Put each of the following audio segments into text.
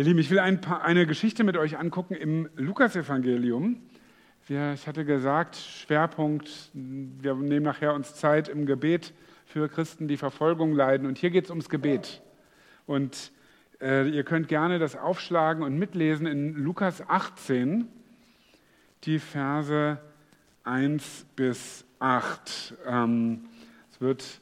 Ihr Lieben, ich will ein paar, eine Geschichte mit euch angucken im Lukasevangelium. Ich hatte gesagt, Schwerpunkt, wir nehmen nachher uns Zeit im Gebet für Christen, die Verfolgung leiden. Und hier geht es ums Gebet. Und äh, ihr könnt gerne das aufschlagen und mitlesen in Lukas 18, die Verse 1 bis 8. Ähm, es wird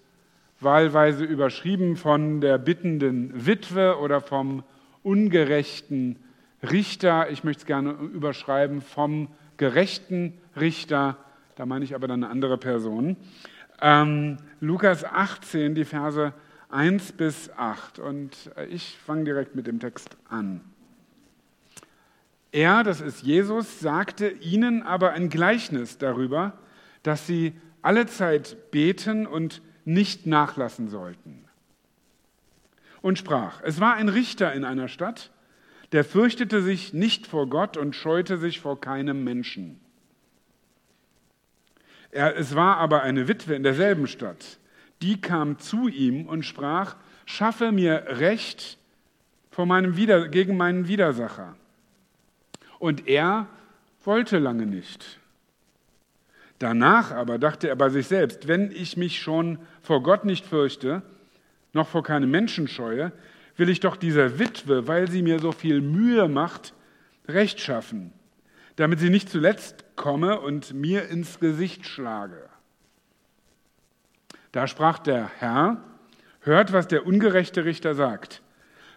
wahlweise überschrieben von der bittenden Witwe oder vom ungerechten Richter. Ich möchte es gerne überschreiben vom gerechten Richter. Da meine ich aber dann eine andere Person. Ähm, Lukas 18, die Verse 1 bis 8. Und ich fange direkt mit dem Text an. Er, das ist Jesus, sagte ihnen aber ein Gleichnis darüber, dass sie alle Zeit beten und nicht nachlassen sollten. Und sprach, es war ein Richter in einer Stadt, der fürchtete sich nicht vor Gott und scheute sich vor keinem Menschen. Er, es war aber eine Witwe in derselben Stadt, die kam zu ihm und sprach, schaffe mir Recht vor meinem Wider, gegen meinen Widersacher. Und er wollte lange nicht. Danach aber dachte er bei sich selbst, wenn ich mich schon vor Gott nicht fürchte, noch vor keinem Menschen scheue, will ich doch dieser Witwe, weil sie mir so viel Mühe macht, Recht schaffen, damit sie nicht zuletzt komme und mir ins Gesicht schlage. Da sprach der Herr, hört, was der ungerechte Richter sagt.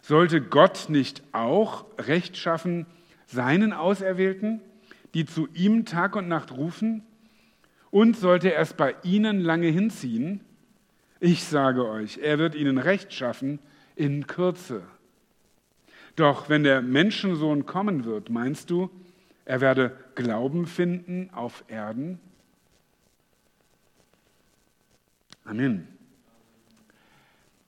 Sollte Gott nicht auch Recht schaffen seinen Auserwählten, die zu ihm Tag und Nacht rufen? Und sollte er es bei ihnen lange hinziehen? Ich sage euch, er wird ihnen Recht schaffen in Kürze. Doch wenn der Menschensohn kommen wird, meinst du, er werde Glauben finden auf Erden? Amen.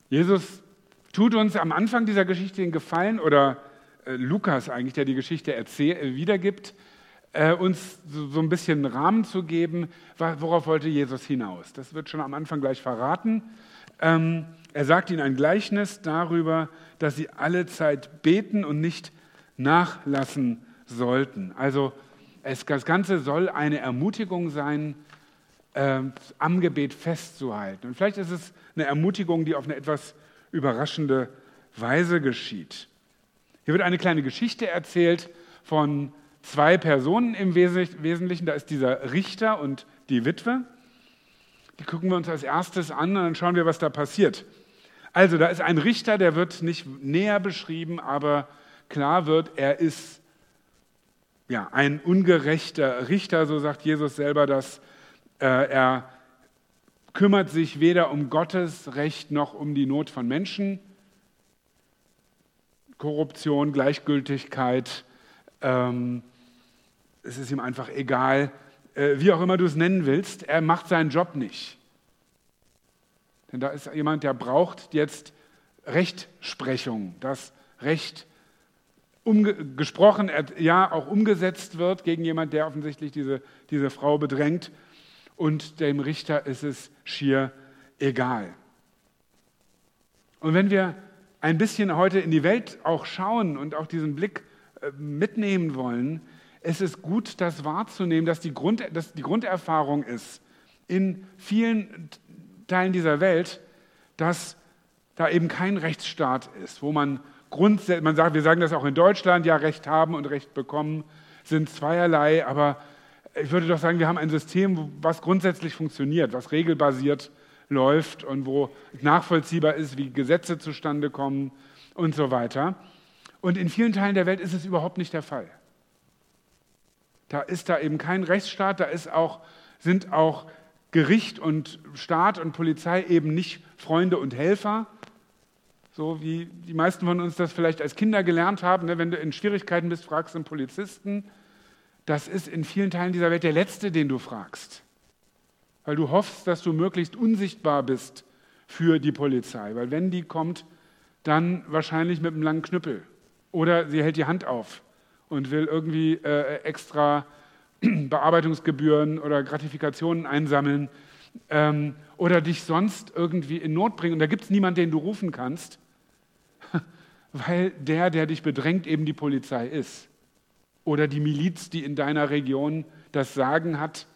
Jesus tut uns am Anfang dieser Geschichte den Gefallen, oder äh, Lukas eigentlich, der die Geschichte äh, wiedergibt, äh, uns so, ein bisschen Rahmen zu geben, worauf wollte Jesus hinaus. Das wird schon am Anfang gleich verraten. Ähm, er sagt ihnen ein Gleichnis darüber, dass sie alle Zeit beten und nicht nachlassen sollten. Also es, das Ganze soll eine Ermutigung sein, äh, am Gebet festzuhalten. Und vielleicht ist es eine Ermutigung, die auf eine etwas überraschende Weise geschieht. Hier wird eine kleine Geschichte erzählt von zwei Personen im Wesentlichen. Da ist dieser Richter und die Witwe. Die gucken wir uns als erstes an und dann schauen wir, was da passiert. Also, da ist ein Richter, der wird nicht näher beschrieben, aber klar wird, er ist ja, ein ungerechter Richter, so sagt Jesus selber das. Äh, er kümmert sich weder um Gottes Recht noch um die Not von Menschen. Korruption, Gleichgültigkeit, ähm, es ist ihm einfach egal, äh, wie auch immer du es nennen willst, er macht seinen Job nicht. Denn da ist jemand, der braucht jetzt Rechtsprechung, das Recht gesprochen, ja auch umgesetzt wird gegen jemand, der offensichtlich diese, diese Frau bedrängt. Und dem Richter ist es schier egal. Und wenn wir ein bisschen heute in die Welt auch schauen und auch diesen Blick äh, mitnehmen wollen, es ist gut, das wahrzunehmen, dass die, Grund, dass die Grunderfahrung ist in vielen Teilen dieser Welt, dass da eben kein Rechtsstaat ist, wo man grundsätzlich, man sagt, wir sagen das auch in Deutschland, ja, Recht haben und Recht bekommen sind zweierlei, aber ich würde doch sagen, wir haben ein System, was grundsätzlich funktioniert, was regelbasiert läuft und wo nachvollziehbar ist, wie Gesetze zustande kommen und so weiter. Und in vielen Teilen der Welt ist es überhaupt nicht der Fall. Da ist da eben kein Rechtsstaat, da ist auch, sind auch Gericht und Staat und Polizei eben nicht Freunde und Helfer, so wie die meisten von uns das vielleicht als Kinder gelernt haben. Ne? Wenn du in Schwierigkeiten bist, fragst du einen Polizisten. Das ist in vielen Teilen dieser Welt der Letzte, den du fragst, weil du hoffst, dass du möglichst unsichtbar bist für die Polizei, weil wenn die kommt, dann wahrscheinlich mit einem langen Knüppel oder sie hält die Hand auf und will irgendwie äh, extra Bearbeitungsgebühren oder Gratifikationen einsammeln ähm, oder dich sonst irgendwie in Not bringen. Und da gibt es niemanden, den du rufen kannst, weil der, der dich bedrängt, eben die Polizei ist. Oder die Miliz, die in deiner Region das Sagen hat.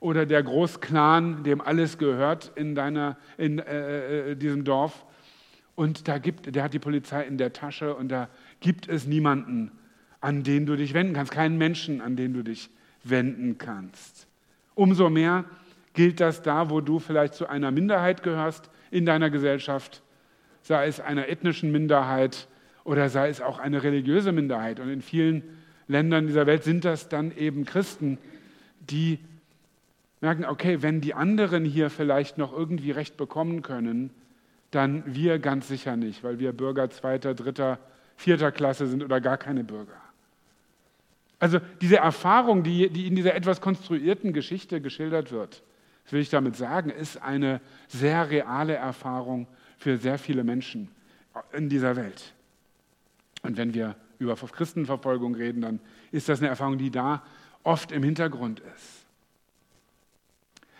Oder der Großclan, dem alles gehört in, deiner, in äh, äh, diesem Dorf. Und da gibt, der hat die Polizei in der Tasche und da gibt es niemanden, an den du dich wenden kannst, keinen Menschen, an den du dich wenden kannst. Umso mehr gilt das da, wo du vielleicht zu einer Minderheit gehörst in deiner Gesellschaft, sei es einer ethnischen Minderheit oder sei es auch eine religiöse Minderheit. Und in vielen Ländern dieser Welt sind das dann eben Christen, die merken, okay, wenn die anderen hier vielleicht noch irgendwie Recht bekommen können, dann wir ganz sicher nicht, weil wir Bürger zweiter, dritter, vierter Klasse sind oder gar keine Bürger. Also diese Erfahrung, die, die in dieser etwas konstruierten Geschichte geschildert wird, das will ich damit sagen, ist eine sehr reale Erfahrung für sehr viele Menschen in dieser Welt. Und wenn wir über Christenverfolgung reden, dann ist das eine Erfahrung, die da oft im Hintergrund ist.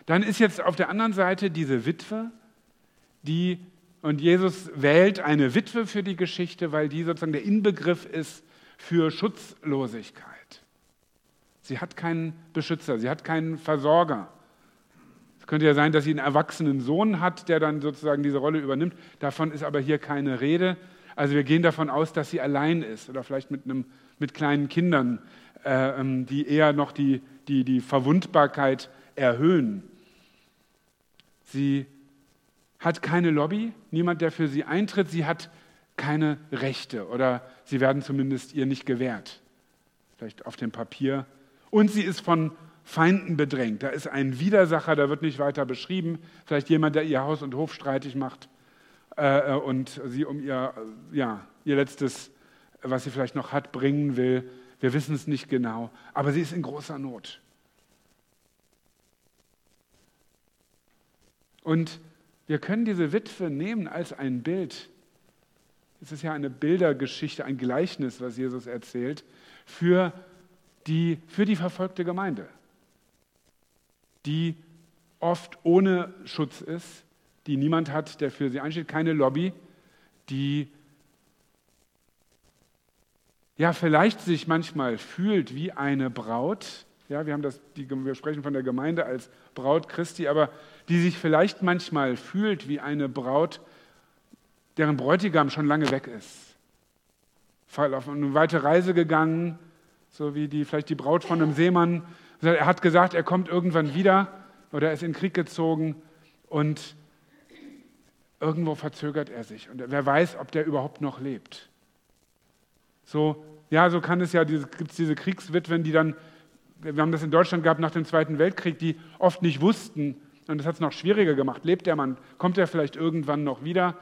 Dann ist jetzt auf der anderen Seite diese Witwe, die, und Jesus wählt eine Witwe für die Geschichte, weil die sozusagen der Inbegriff ist für Schutzlosigkeit. Sie hat keinen Beschützer, sie hat keinen Versorger. Es könnte ja sein, dass sie einen erwachsenen Sohn hat, der dann sozusagen diese Rolle übernimmt. Davon ist aber hier keine Rede. Also wir gehen davon aus, dass sie allein ist oder vielleicht mit, einem, mit kleinen Kindern, äh, ähm, die eher noch die, die, die Verwundbarkeit erhöhen. Sie hat keine Lobby, niemand, der für sie eintritt. Sie hat keine Rechte oder sie werden zumindest ihr nicht gewährt. Vielleicht auf dem Papier. Und sie ist von Feinden bedrängt. Da ist ein Widersacher, der wird nicht weiter beschrieben. Vielleicht jemand, der ihr Haus und Hof streitig macht äh, äh, und sie um ihr, ja, ihr letztes, was sie vielleicht noch hat, bringen will. Wir wissen es nicht genau, aber sie ist in großer Not. Und wir können diese Witwe nehmen als ein Bild. Es ist ja eine Bildergeschichte, ein Gleichnis, was Jesus erzählt, für die, für die verfolgte Gemeinde, die oft ohne Schutz ist, die niemand hat, der für sie einsteht, keine Lobby, die ja vielleicht sich manchmal fühlt wie eine Braut. Ja, wir, haben das, die, wir sprechen von der Gemeinde als Braut Christi, aber die sich vielleicht manchmal fühlt wie eine Braut, deren Bräutigam schon lange weg ist. Auf eine weite Reise gegangen, so wie die, vielleicht die Braut von einem Seemann. Er hat gesagt, er kommt irgendwann wieder oder er ist in den Krieg gezogen und irgendwo verzögert er sich und wer weiß, ob der überhaupt noch lebt. So, ja, so kann es ja, gibt es diese Kriegswitwen, die dann, wir haben das in Deutschland gehabt nach dem Zweiten Weltkrieg, die oft nicht wussten, und das hat es noch schwieriger gemacht, lebt der Mann, kommt er vielleicht irgendwann noch wieder,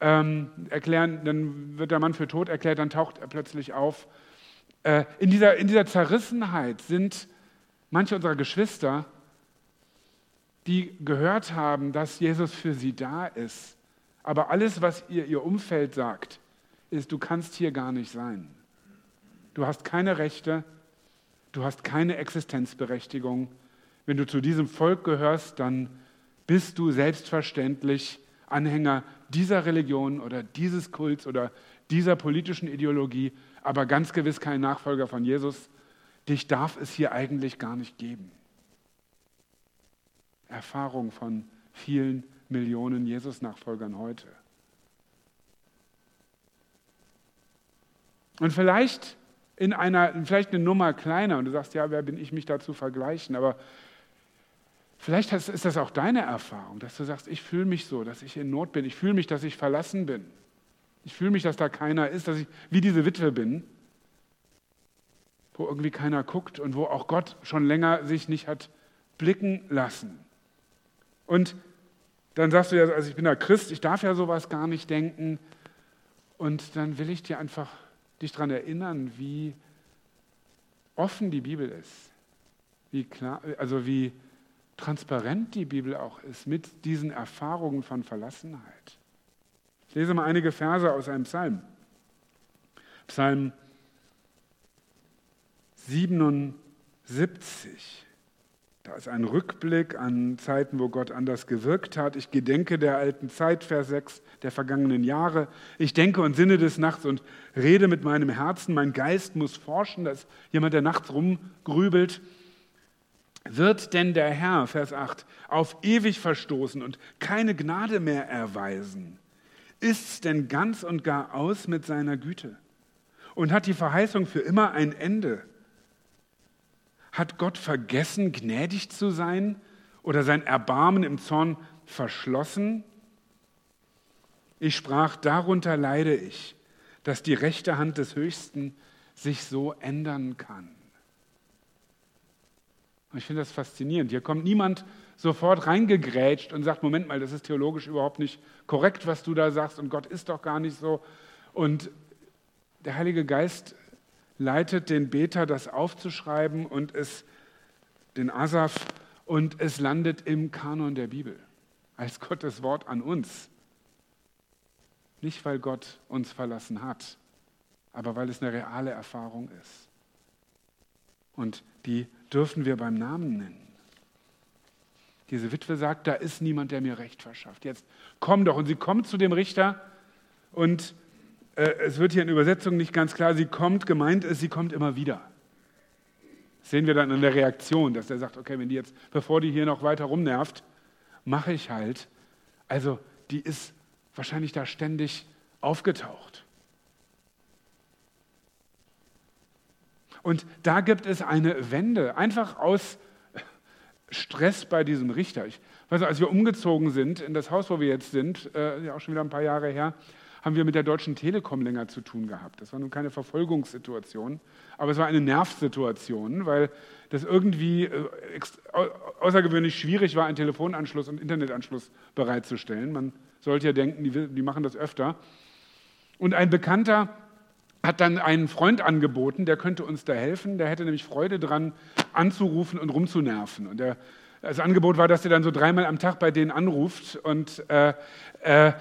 ähm, erklären, dann wird der Mann für tot erklärt, dann taucht er plötzlich auf. Äh, in, dieser, in dieser Zerrissenheit sind manche unserer Geschwister, die gehört haben, dass Jesus für sie da ist. Aber alles, was ihr ihr Umfeld sagt, ist, du kannst hier gar nicht sein. Du hast keine Rechte, du hast keine Existenzberechtigung. Wenn du zu diesem Volk gehörst, dann bist du selbstverständlich Anhänger dieser Religion oder dieses Kults oder dieser politischen Ideologie, aber ganz gewiss kein Nachfolger von Jesus. Dich darf es hier eigentlich gar nicht geben. Erfahrung von vielen Millionen Jesus-Nachfolgern heute. Und vielleicht in einer, vielleicht eine Nummer kleiner und du sagst, ja, wer bin ich, mich dazu vergleichen, aber vielleicht ist das auch deine Erfahrung, dass du sagst, ich fühle mich so, dass ich in Not bin, ich fühle mich, dass ich verlassen bin, ich fühle mich, dass da keiner ist, dass ich wie diese Witwe bin, wo irgendwie keiner guckt und wo auch Gott schon länger sich nicht hat blicken lassen. Und dann sagst du ja, also ich bin ja Christ, ich darf ja sowas gar nicht denken. Und dann will ich dir einfach dich daran erinnern, wie offen die Bibel ist, wie klar, also wie transparent die Bibel auch ist mit diesen Erfahrungen von Verlassenheit. Ich lese mal einige Verse aus einem Psalm. Psalm 77. Da ist ein Rückblick an Zeiten, wo Gott anders gewirkt hat. Ich gedenke der alten Zeit, Vers 6, der vergangenen Jahre. Ich denke und sinne des Nachts und rede mit meinem Herzen. Mein Geist muss forschen. Das ist jemand, der nachts rumgrübelt. Wird denn der Herr, Vers 8, auf ewig verstoßen und keine Gnade mehr erweisen? Ist's denn ganz und gar aus mit seiner Güte? Und hat die Verheißung für immer ein Ende? Hat Gott vergessen, gnädig zu sein oder sein Erbarmen im Zorn verschlossen? Ich sprach, darunter leide ich, dass die rechte Hand des Höchsten sich so ändern kann. Und ich finde das faszinierend. Hier kommt niemand sofort reingegrätscht und sagt, Moment mal, das ist theologisch überhaupt nicht korrekt, was du da sagst und Gott ist doch gar nicht so. Und der Heilige Geist leitet den Beter, das aufzuschreiben und es, den Asaf, und es landet im Kanon der Bibel als Gottes Wort an uns. Nicht, weil Gott uns verlassen hat, aber weil es eine reale Erfahrung ist. Und die dürfen wir beim Namen nennen. Diese Witwe sagt, da ist niemand, der mir Recht verschafft. Jetzt komm doch. Und sie kommt zu dem Richter und äh, es wird hier in Übersetzung nicht ganz klar, sie kommt, gemeint ist, sie kommt immer wieder. Das sehen wir dann in der Reaktion, dass er sagt, okay, wenn die jetzt, bevor die hier noch weiter rumnervt, mache ich halt. Also die ist wahrscheinlich da ständig aufgetaucht. Und da gibt es eine Wende, einfach aus Stress bei diesem Richter. Ich weiß noch, als wir umgezogen sind in das Haus, wo wir jetzt sind, äh, ja auch schon wieder ein paar Jahre her, haben wir mit der Deutschen Telekom länger zu tun gehabt. Das war nun keine Verfolgungssituation, aber es war eine Nervsituation, weil das irgendwie äh, außergewöhnlich schwierig war, einen Telefonanschluss und Internetanschluss bereitzustellen. Man sollte ja denken, die, die machen das öfter. Und ein Bekannter hat dann einen Freund angeboten, der könnte uns da helfen. Der hätte nämlich Freude dran, anzurufen und rumzunerven. Und der das Angebot war, dass er dann so dreimal am Tag bei denen anruft und äh, äh,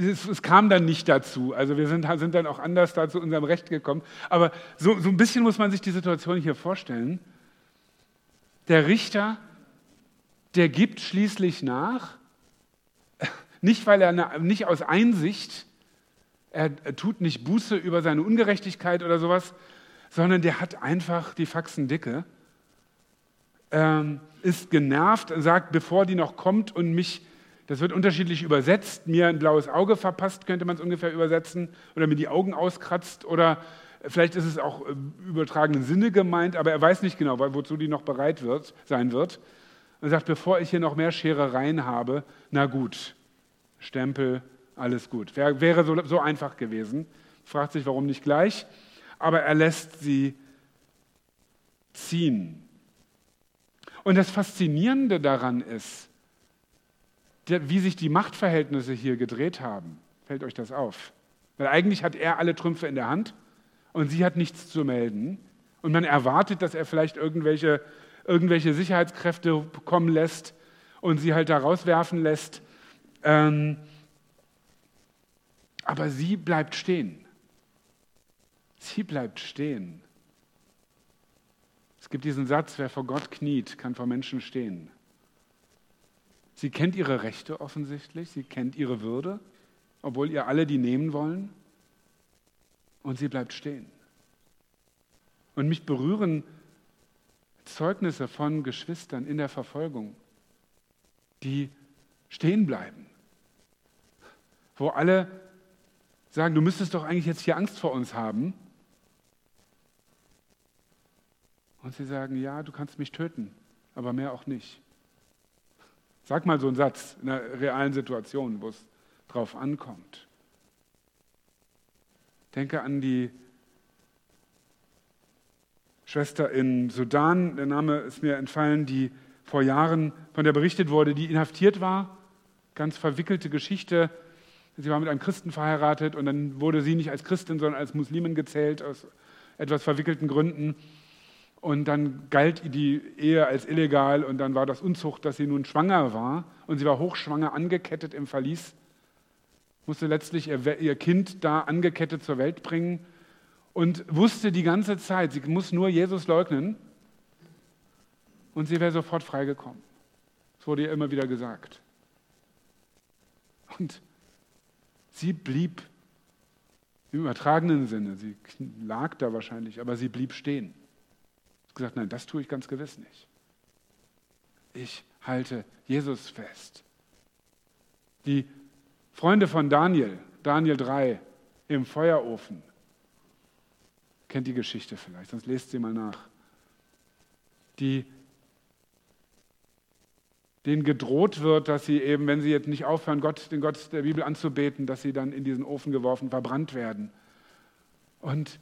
es, es, kam dann nicht dazu. Also wir sind, sind, dann auch anders da zu unserem Recht gekommen. Aber so, so ein bisschen muss man sich die Situation hier vorstellen. Der Richter, der gibt schließlich nach, nicht weil er nicht aus Einsicht, er, tut nicht Buße über seine Ungerechtigkeit oder sowas, sondern der hat einfach die Faxen dicke ähm, ist genervt und sagt, bevor die noch kommt und mich, das wird unterschiedlich übersetzt, mir ein blaues Auge verpasst, könnte man es ungefähr übersetzen, oder mir die Augen auskratzt, oder vielleicht ist es auch im übertragenen Sinne gemeint, aber er weiß nicht genau, wozu die noch bereit wird, sein wird. Und sagt, bevor ich hier noch mehr Scherereien habe, na gut, Stempel, alles gut. Wär, wäre so, so einfach gewesen. Fragt sich, warum nicht gleich. Aber er lässt sie ziehen. Und das Faszinierende daran ist, wie sich die Machtverhältnisse hier gedreht haben. Fällt euch das auf? Weil eigentlich hat er alle Trümpfe in der Hand und sie hat nichts zu melden. Und man erwartet, dass er vielleicht irgendwelche, irgendwelche Sicherheitskräfte kommen lässt und sie halt da rauswerfen lässt. Ähm, aber sie bleibt stehen. Sie bleibt stehen. Es gibt diesen Satz, wer vor Gott kniet, kann vor Menschen stehen. Sie kennt ihre Rechte offensichtlich, sie kennt ihre Würde, obwohl ihr alle die nehmen wollen. Und sie bleibt stehen. Und mich berühren Zeugnisse von Geschwistern in der Verfolgung, die stehen bleiben, wo alle sagen, du müsstest doch eigentlich jetzt hier Angst vor uns haben. Und sie sagen, ja, du kannst mich töten, aber mehr auch nicht. Sag mal so einen Satz in einer realen Situation, wo es drauf ankommt. Denke an die Schwester in Sudan, der Name ist mir entfallen, die vor Jahren von der berichtet wurde, die inhaftiert war. Ganz verwickelte Geschichte. Sie war mit einem Christen verheiratet und dann wurde sie nicht als Christin, sondern als Muslimin gezählt, aus etwas verwickelten Gründen. Und dann galt die Ehe als illegal und dann war das Unzucht, dass sie nun schwanger war und sie war hochschwanger angekettet im Verlies, musste letztlich ihr, ihr Kind da angekettet zur Welt bringen und wusste die ganze Zeit, sie muss nur Jesus leugnen und sie wäre sofort freigekommen. Das wurde ihr immer wieder gesagt. Und sie blieb im übertragenen Sinne, sie lag da wahrscheinlich, aber sie blieb stehen. Sie hat gesagt, nein, das tue ich ganz gewiss nicht. Ich halte Jesus fest. Die Freunde von Daniel, Daniel 3, im Feuerofen, kennt die Geschichte vielleicht, sonst lest sie mal nach. Die denen gedroht wird, dass sie eben, wenn sie jetzt nicht aufhören, Gott, den Gott der Bibel anzubeten, dass sie dann in diesen Ofen geworfen, verbrannt werden. Und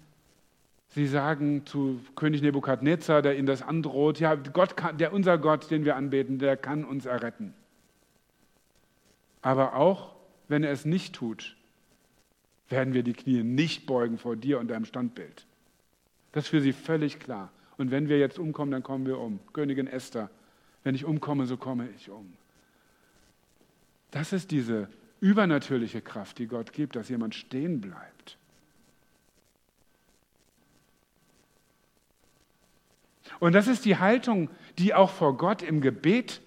sie sagen zu König Nebukadnezar, der ihnen das androht, ja, Gott kann, der, unser Gott, den wir anbeten, der kann uns erretten. Aber auch wenn er es nicht tut, werden wir die Knie nicht beugen vor dir und deinem Standbild. Das ist für sie völlig klar. Und wenn wir jetzt umkommen, dann kommen wir um. Königin Esther wenn ich umkomme, so komme ich um. Das ist diese übernatürliche Kraft, die Gott gibt, dass jemand stehen bleibt. Und das ist die Haltung, die auch vor Gott im Gebet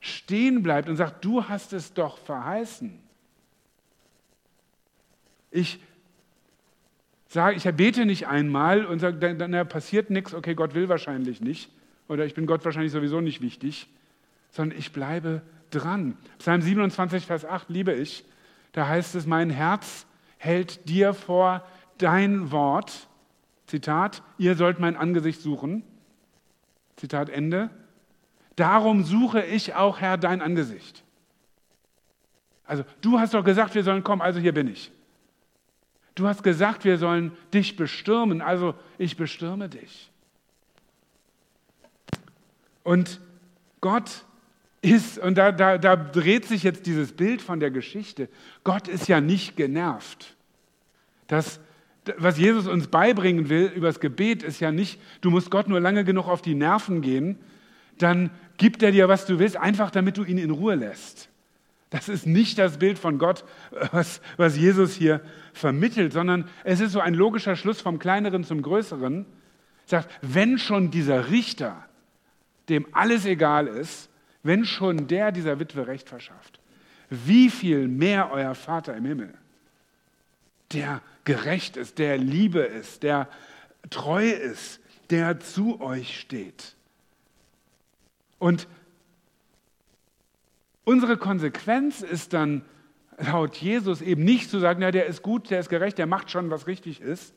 stehen bleibt und sagt, du hast es doch verheißen. Ich sage, ich bete nicht einmal und sage, dann, dann passiert nichts, okay, Gott will wahrscheinlich nicht, oder ich bin Gott wahrscheinlich sowieso nicht wichtig, sondern ich bleibe dran. Psalm 27, Vers 8 liebe ich. Da heißt es, mein Herz hält dir vor dein Wort. Zitat, ihr sollt mein Angesicht suchen. Zitat Ende. Darum suche ich auch, Herr, dein Angesicht. Also du hast doch gesagt, wir sollen kommen, also hier bin ich. Du hast gesagt, wir sollen dich bestürmen, also ich bestürme dich. Und Gott ist, und da, da, da dreht sich jetzt dieses Bild von der Geschichte, Gott ist ja nicht genervt. Das, was Jesus uns beibringen will über das Gebet, ist ja nicht, du musst Gott nur lange genug auf die Nerven gehen, dann gibt er dir, was du willst, einfach damit du ihn in Ruhe lässt. Das ist nicht das Bild von Gott, was, was Jesus hier vermittelt, sondern es ist so ein logischer Schluss vom Kleineren zum Größeren. Sagt, wenn schon dieser Richter dem alles egal ist, wenn schon der dieser Witwe Recht verschafft, wie viel mehr euer Vater im Himmel, der gerecht ist, der Liebe ist, der treu ist, der zu euch steht. Und unsere Konsequenz ist dann laut Jesus eben nicht zu sagen, ja, der ist gut, der ist gerecht, der macht schon, was richtig ist,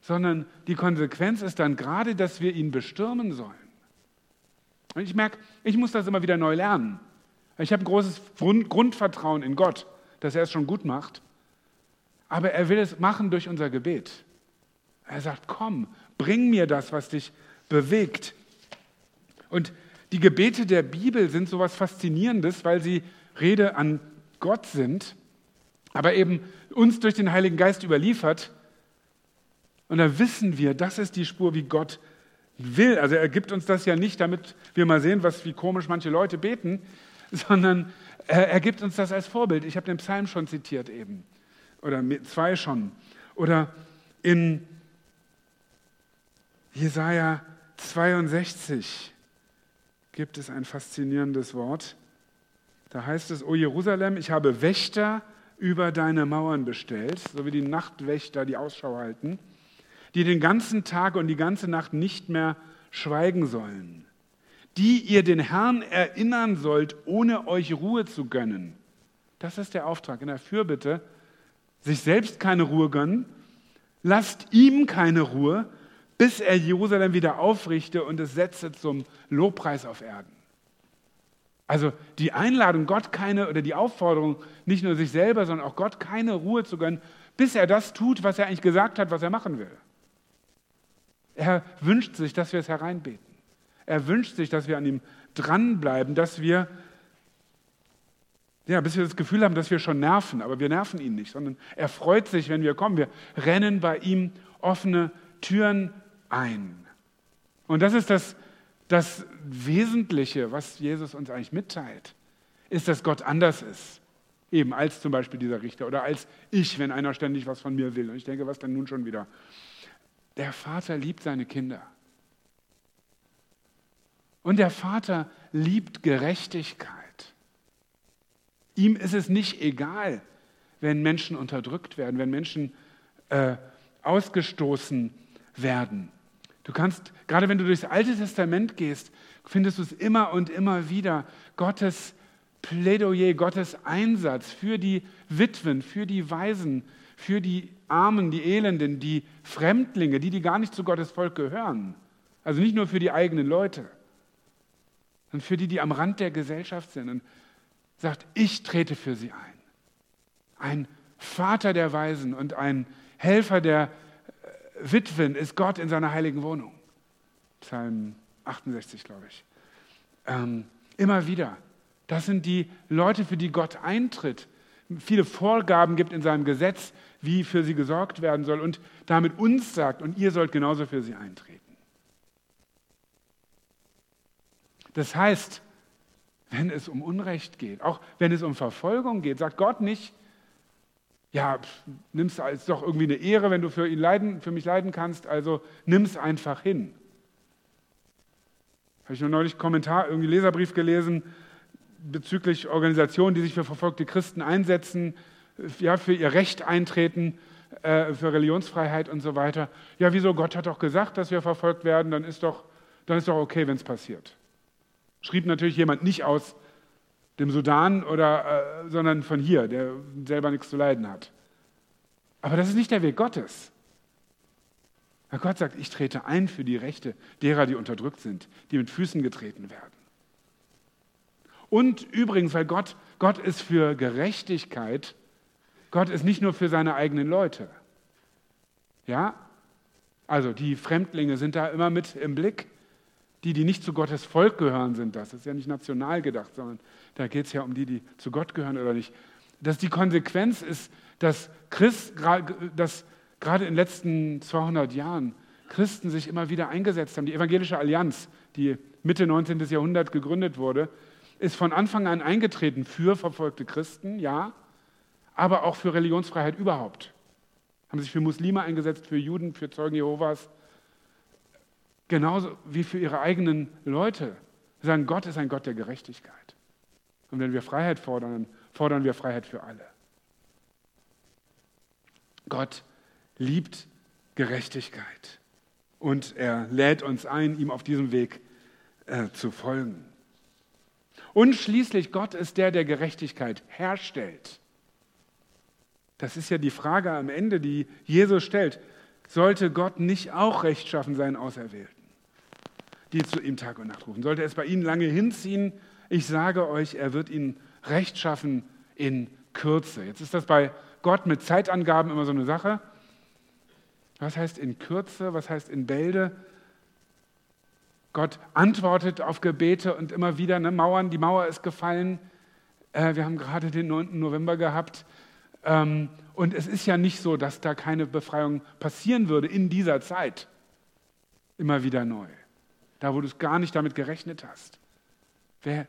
sondern die Konsequenz ist dann gerade, dass wir ihn bestürmen sollen. Und ich merke, ich muss das immer wieder neu lernen. Ich habe großes Grundvertrauen in Gott, dass er es schon gut macht. Aber er will es machen durch unser Gebet. Er sagt, komm, bring mir das, was dich bewegt. Und die Gebete der Bibel sind so etwas Faszinierendes, weil sie Rede an Gott sind, aber eben uns durch den Heiligen Geist überliefert. Und da wissen wir, das ist die Spur, wie Gott will. Also er gibt uns das ja nicht, damit wir mal sehen, was, wie komisch manche Leute beten, sondern er gibt uns das als Vorbild. Ich habe den Psalm schon zitiert eben. Oder zwei schon. Oder in Jesaja 62 gibt es ein faszinierendes Wort. Da heißt es: O Jerusalem, ich habe Wächter über deine Mauern bestellt, so wie die Nachtwächter, die Ausschau halten die den ganzen Tag und die ganze Nacht nicht mehr schweigen sollen, die ihr den Herrn erinnern sollt, ohne euch Ruhe zu gönnen. Das ist der Auftrag in der Fürbitte. Sich selbst keine Ruhe gönnen, lasst ihm keine Ruhe, bis er Jerusalem wieder aufrichte und es setze zum Lobpreis auf Erden. Also die Einladung, Gott keine, oder die Aufforderung, nicht nur sich selber, sondern auch Gott keine Ruhe zu gönnen, bis er das tut, was er eigentlich gesagt hat, was er machen will. Er wünscht sich, dass wir es hereinbeten. Er wünscht sich, dass wir an ihm dranbleiben, dass wir, ja, bis wir das Gefühl haben, dass wir schon nerven, aber wir nerven ihn nicht, sondern er freut sich, wenn wir kommen. Wir rennen bei ihm offene Türen ein. Und das ist das, das Wesentliche, was Jesus uns eigentlich mitteilt, ist, dass Gott anders ist. Eben als zum Beispiel dieser Richter oder als ich, wenn einer ständig was von mir will. Und ich denke, was denn nun schon wieder? Der Vater liebt seine Kinder. Und der Vater liebt Gerechtigkeit. Ihm ist es nicht egal, wenn Menschen unterdrückt werden, wenn Menschen äh, ausgestoßen werden. Du kannst, gerade wenn du durchs Alte Testament gehst, findest du es immer und immer wieder, Gottes Plädoyer, Gottes Einsatz für die Witwen, für die Waisen, für die Armen, die Elenden, die Fremdlinge, die, die gar nicht zu Gottes Volk gehören. Also nicht nur für die eigenen Leute, sondern für die, die am Rand der Gesellschaft sind. Und sagt, ich trete für sie ein. Ein Vater der Weisen und ein Helfer der äh, Witwen ist Gott in seiner heiligen Wohnung. Psalm 68, glaube ich. Ähm, immer wieder. Das sind die Leute, für die Gott eintritt, viele Vorgaben gibt in seinem Gesetz, wie für sie gesorgt werden soll und damit uns sagt, und ihr sollt genauso für sie eintreten. Das heißt, wenn es um Unrecht geht, auch wenn es um Verfolgung geht, sagt Gott nicht, ja, nimm es doch irgendwie eine Ehre, wenn du für ihn leiden, für mich leiden kannst, also nimm es einfach hin. Habe ich nur neulich einen Kommentar, irgendwie Leserbrief gelesen bezüglich Organisationen, die sich für verfolgte Christen einsetzen, ja, für ihr Recht eintreten, äh, für Religionsfreiheit und so weiter. Ja, wieso? Gott hat doch gesagt, dass wir verfolgt werden, dann ist doch, dann ist doch okay, wenn es passiert. Schrieb natürlich jemand nicht aus dem Sudan, oder, äh, sondern von hier, der selber nichts zu leiden hat. Aber das ist nicht der Weg Gottes. Weil Gott sagt, ich trete ein für die Rechte derer, die unterdrückt sind, die mit Füßen getreten werden. Und übrigens, weil Gott, Gott ist für Gerechtigkeit, Gott ist nicht nur für seine eigenen Leute. Ja? Also die Fremdlinge sind da immer mit im Blick. Die, die nicht zu Gottes Volk gehören, sind das. Das ist ja nicht national gedacht, sondern da geht es ja um die, die zu Gott gehören oder nicht. Dass die Konsequenz ist, dass, Christ, dass gerade in den letzten 200 Jahren Christen sich immer wieder eingesetzt haben. Die Evangelische Allianz, die Mitte 19. Jahrhundert gegründet wurde, ist von Anfang an eingetreten für verfolgte Christen, ja, aber auch für Religionsfreiheit überhaupt. Haben sich für Muslime eingesetzt, für Juden, für Zeugen Jehovas, genauso wie für ihre eigenen Leute. Sie sagen, Gott ist ein Gott der Gerechtigkeit. Und wenn wir Freiheit fordern, fordern wir Freiheit für alle. Gott liebt Gerechtigkeit und er lädt uns ein, ihm auf diesem Weg äh, zu folgen. Und schließlich, Gott ist der, der Gerechtigkeit herstellt. Das ist ja die Frage am Ende, die Jesus stellt. Sollte Gott nicht auch rechtschaffen sein Auserwählten? die zu ihm Tag und Nacht rufen. Sollte es bei ihnen lange hinziehen, ich sage euch, er wird ihnen Recht schaffen in Kürze. Jetzt ist das bei Gott mit Zeitangaben immer so eine Sache. Was heißt in Kürze? Was heißt in Bälde? Gott antwortet auf Gebete und immer wieder, ne, Mauern, die Mauer ist gefallen. Äh, wir haben gerade den 9. November gehabt. Ähm, und es ist ja nicht so, dass da keine Befreiung passieren würde in dieser Zeit. Immer wieder neu da wo du es gar nicht damit gerechnet hast. Wer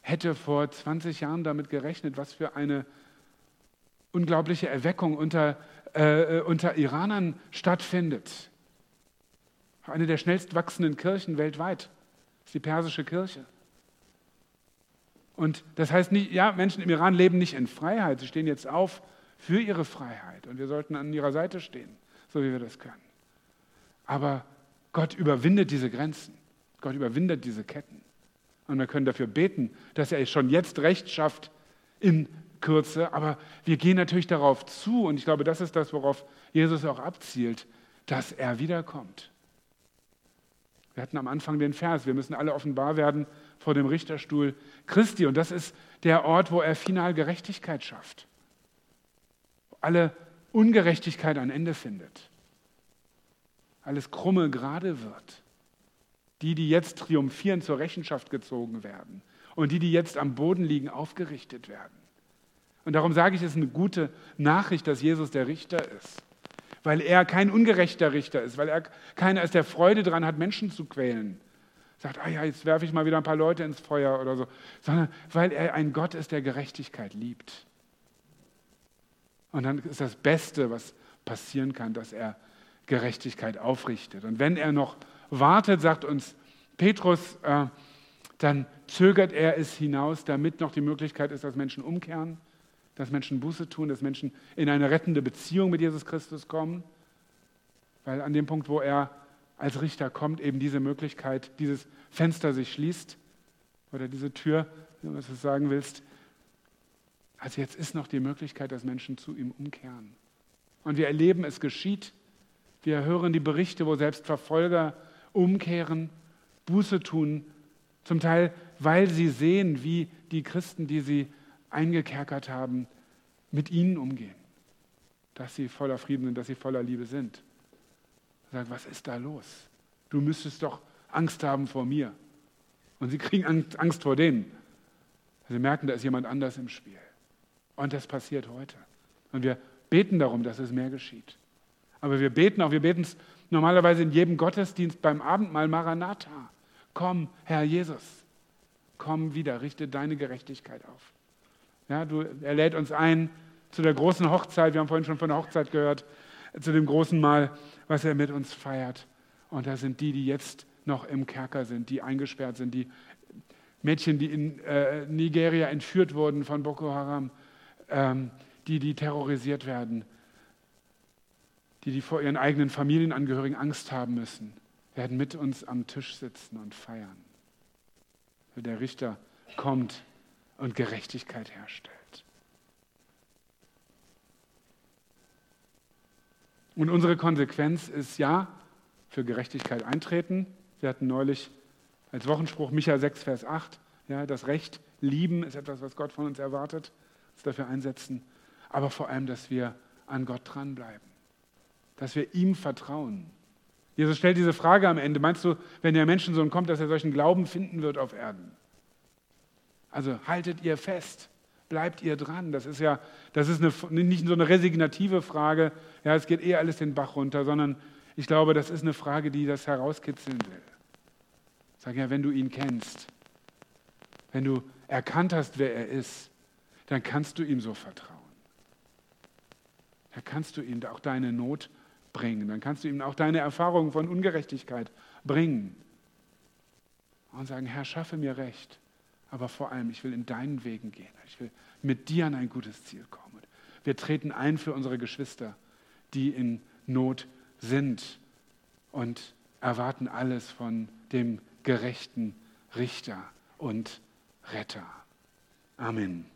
hätte vor 20 Jahren damit gerechnet, was für eine unglaubliche Erweckung unter, äh, äh, unter Iranern stattfindet? Eine der schnellst wachsenden Kirchen weltweit ist die persische Kirche. Und das heißt nicht, ja, Menschen im Iran leben nicht in Freiheit, sie stehen jetzt auf für ihre Freiheit und wir sollten an ihrer Seite stehen, so wie wir das können. Aber Gott überwindet diese Grenzen. Gott überwindet diese Ketten. Und wir können dafür beten, dass er schon jetzt Recht schafft in Kürze. Aber wir gehen natürlich darauf zu, und ich glaube, das ist das, worauf Jesus auch abzielt, dass er wiederkommt. Wir hatten am Anfang den Vers, wir müssen alle offenbar werden vor dem Richterstuhl Christi. Und das ist der Ort, wo er final Gerechtigkeit schafft. Wo alle Ungerechtigkeit ein Ende findet alles krumme gerade wird. Die, die jetzt triumphieren, zur Rechenschaft gezogen werden. Und die, die jetzt am Boden liegen, aufgerichtet werden. Und darum sage ich, es ist eine gute Nachricht, dass Jesus der Richter ist. Weil er kein ungerechter Richter ist, weil er keiner ist, der Freude daran hat, Menschen zu quälen. Sagt, ah ja, jetzt werfe ich mal wieder ein paar Leute ins Feuer oder so. Sondern weil er ein Gott ist, der Gerechtigkeit liebt. Und dann ist das Beste, was passieren kann, dass er Gerechtigkeit aufrichtet. Und wenn er noch wartet, sagt uns Petrus, äh, dann zögert er es hinaus, damit noch die Möglichkeit ist, dass Menschen umkehren, dass Menschen Buße tun, dass Menschen in eine rettende Beziehung mit Jesus Christus kommen. Weil an dem Punkt, wo er als Richter kommt, eben diese Möglichkeit, dieses Fenster sich schließt oder diese Tür, wenn du es sagen willst. Also jetzt ist noch die Möglichkeit, dass Menschen zu ihm umkehren. Und wir erleben, es geschieht. Wir hören die Berichte, wo selbst Verfolger umkehren, Buße tun, zum Teil, weil sie sehen, wie die Christen, die sie eingekerkert haben, mit ihnen umgehen. Dass sie voller Frieden sind, dass sie voller Liebe sind. Sagen, was ist da los? Du müsstest doch Angst haben vor mir. Und sie kriegen Angst vor denen. Sie merken, da ist jemand anders im Spiel. Und das passiert heute. Und wir beten darum, dass es mehr geschieht. Aber wir beten auch, wir beten es normalerweise in jedem Gottesdienst beim Abendmahl Maranatha. Komm, Herr Jesus, komm wieder, richte deine Gerechtigkeit auf. Ja, du, er lädt uns ein zu der großen Hochzeit, wir haben vorhin schon von der Hochzeit gehört, zu dem großen Mahl, was er mit uns feiert. Und da sind die, die jetzt noch im Kerker sind, die eingesperrt sind, die Mädchen, die in äh, Nigeria entführt wurden von Boko Haram, ähm, die, die terrorisiert werden, die, die vor ihren eigenen Familienangehörigen Angst haben müssen, werden mit uns am Tisch sitzen und feiern. Der Richter kommt und Gerechtigkeit herstellt. Und unsere Konsequenz ist ja, für Gerechtigkeit eintreten. Wir hatten neulich als Wochenspruch Micha 6, Vers 8, ja, das Recht lieben ist etwas, was Gott von uns erwartet, uns dafür einsetzen, aber vor allem, dass wir an Gott dranbleiben, dass wir ihm vertrauen. Jesus stellt diese Frage am Ende, meinst du, wenn der Menschensohn kommt, dass er solchen Glauben finden wird auf Erden? Also haltet ihr fest, bleibt ihr dran. Das ist ja, das ist eine, nicht so eine resignative Frage, ja, es geht eh alles den Bach runter, sondern ich glaube, das ist eine Frage, die das herauskitzeln will. Sag ja, wenn du ihn kennst, wenn du erkannt hast, wer er ist, dann kannst du ihm so vertrauen. Da kannst du ihm auch deine Not bringen. Dann kannst du ihm auch deine Erfahrungen von Ungerechtigkeit bringen. Und sagen, Herr, schaffe mir Recht. Aber vor allem, ich will in deinen Wegen gehen. Ich will mit dir an ein gutes Ziel kommen. Wir treten ein für unsere Geschwister, die in Not sind und erwarten alles von dem gerechten Richter und Retter. Amen.